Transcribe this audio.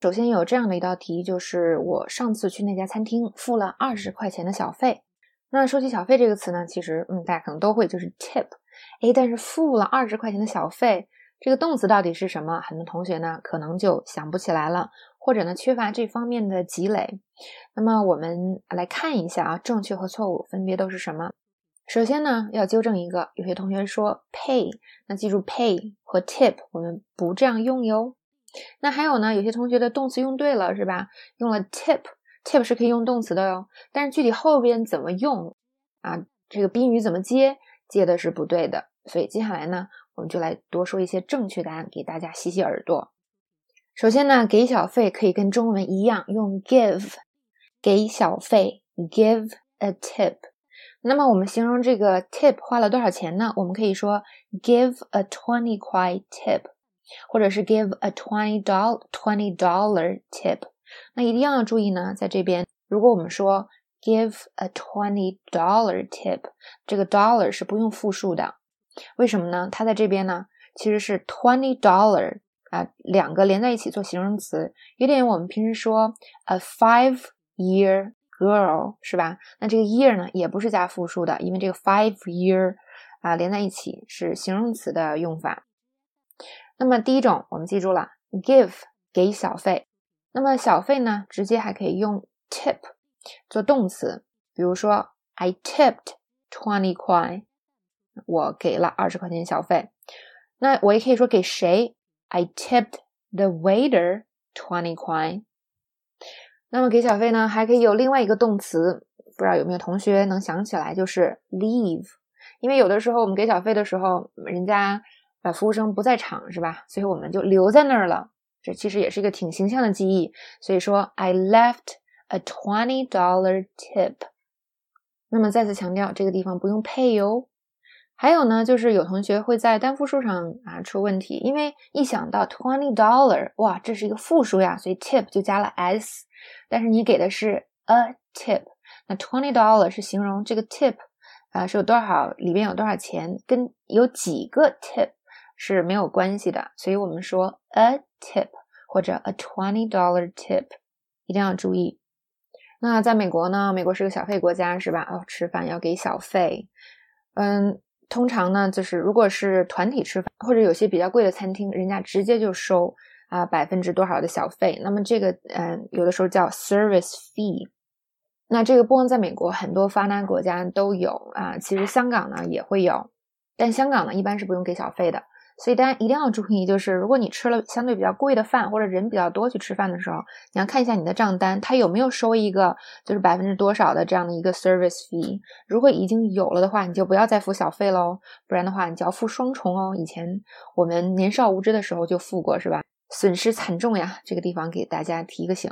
首先有这样的一道题，就是我上次去那家餐厅付了二十块钱的小费。那说起小费这个词呢，其实嗯，大家可能都会，就是 tip。哎，但是付了二十块钱的小费，这个动词到底是什么？很多同学呢可能就想不起来了，或者呢缺乏这方面的积累。那么我们来看一下啊，正确和错误分别都是什么？首先呢，要纠正一个，有些同学说 pay，那记住 pay 和 tip 我们不这样用哟。那还有呢，有些同学的动词用对了是吧？用了 tip，tip 是可以用动词的哟。但是具体后边怎么用啊？这个宾语怎么接，接的是不对的。所以接下来呢，我们就来多说一些正确答案给大家洗洗耳朵。首先呢，给小费可以跟中文一样用 give，给小费 give a tip。那么我们形容这个 tip 花了多少钱呢？我们可以说 give a twenty 块 tip。或者是 give a twenty dollar twenty dollar tip，那一定要注意呢，在这边，如果我们说 give a twenty dollar tip，这个 dollar 是不用复数的，为什么呢？它在这边呢，其实是 twenty dollar 啊，两个连在一起做形容词，有点我们平时说 a five year girl 是吧？那这个 year 呢，也不是加复数的，因为这个 five year 啊连在一起是形容词的用法。那么第一种我们记住了，give 给小费。那么小费呢，直接还可以用 tip 做动词，比如说 I tipped twenty 块，我给了二十块钱小费。那我也可以说给谁，I tipped the waiter twenty 块。那么给小费呢，还可以有另外一个动词，不知道有没有同学能想起来，就是 leave。因为有的时候我们给小费的时候，人家。啊，服务生不在场是吧？所以我们就留在那儿了。这其实也是一个挺形象的记忆。所以说，I left a twenty dollar tip。那么再次强调，这个地方不用 pay 哦。还有呢，就是有同学会在单复数上啊出问题，因为一想到 twenty dollar，哇，这是一个复数呀，所以 tip 就加了 s。但是你给的是 a tip，那 twenty dollar 是形容这个 tip 啊是有多少，里边有多少钱，跟有几个 tip。是没有关系的，所以我们说 a tip 或者 a twenty dollar tip，一定要注意。那在美国呢？美国是个小费国家，是吧？哦，吃饭要给小费。嗯，通常呢，就是如果是团体吃饭，或者有些比较贵的餐厅，人家直接就收啊百分之多少的小费。那么这个，嗯，有的时候叫 service fee。那这个不光在美国，很多发达国家都有啊。其实香港呢也会有，但香港呢一般是不用给小费的。所以大家一定要注意，就是如果你吃了相对比较贵的饭，或者人比较多去吃饭的时候，你要看一下你的账单，它有没有收一个就是百分之多少的这样的一个 service fee。如果已经有了的话，你就不要再付小费喽，不然的话你就要付双重哦。以前我们年少无知的时候就付过，是吧？损失惨重呀！这个地方给大家提个醒。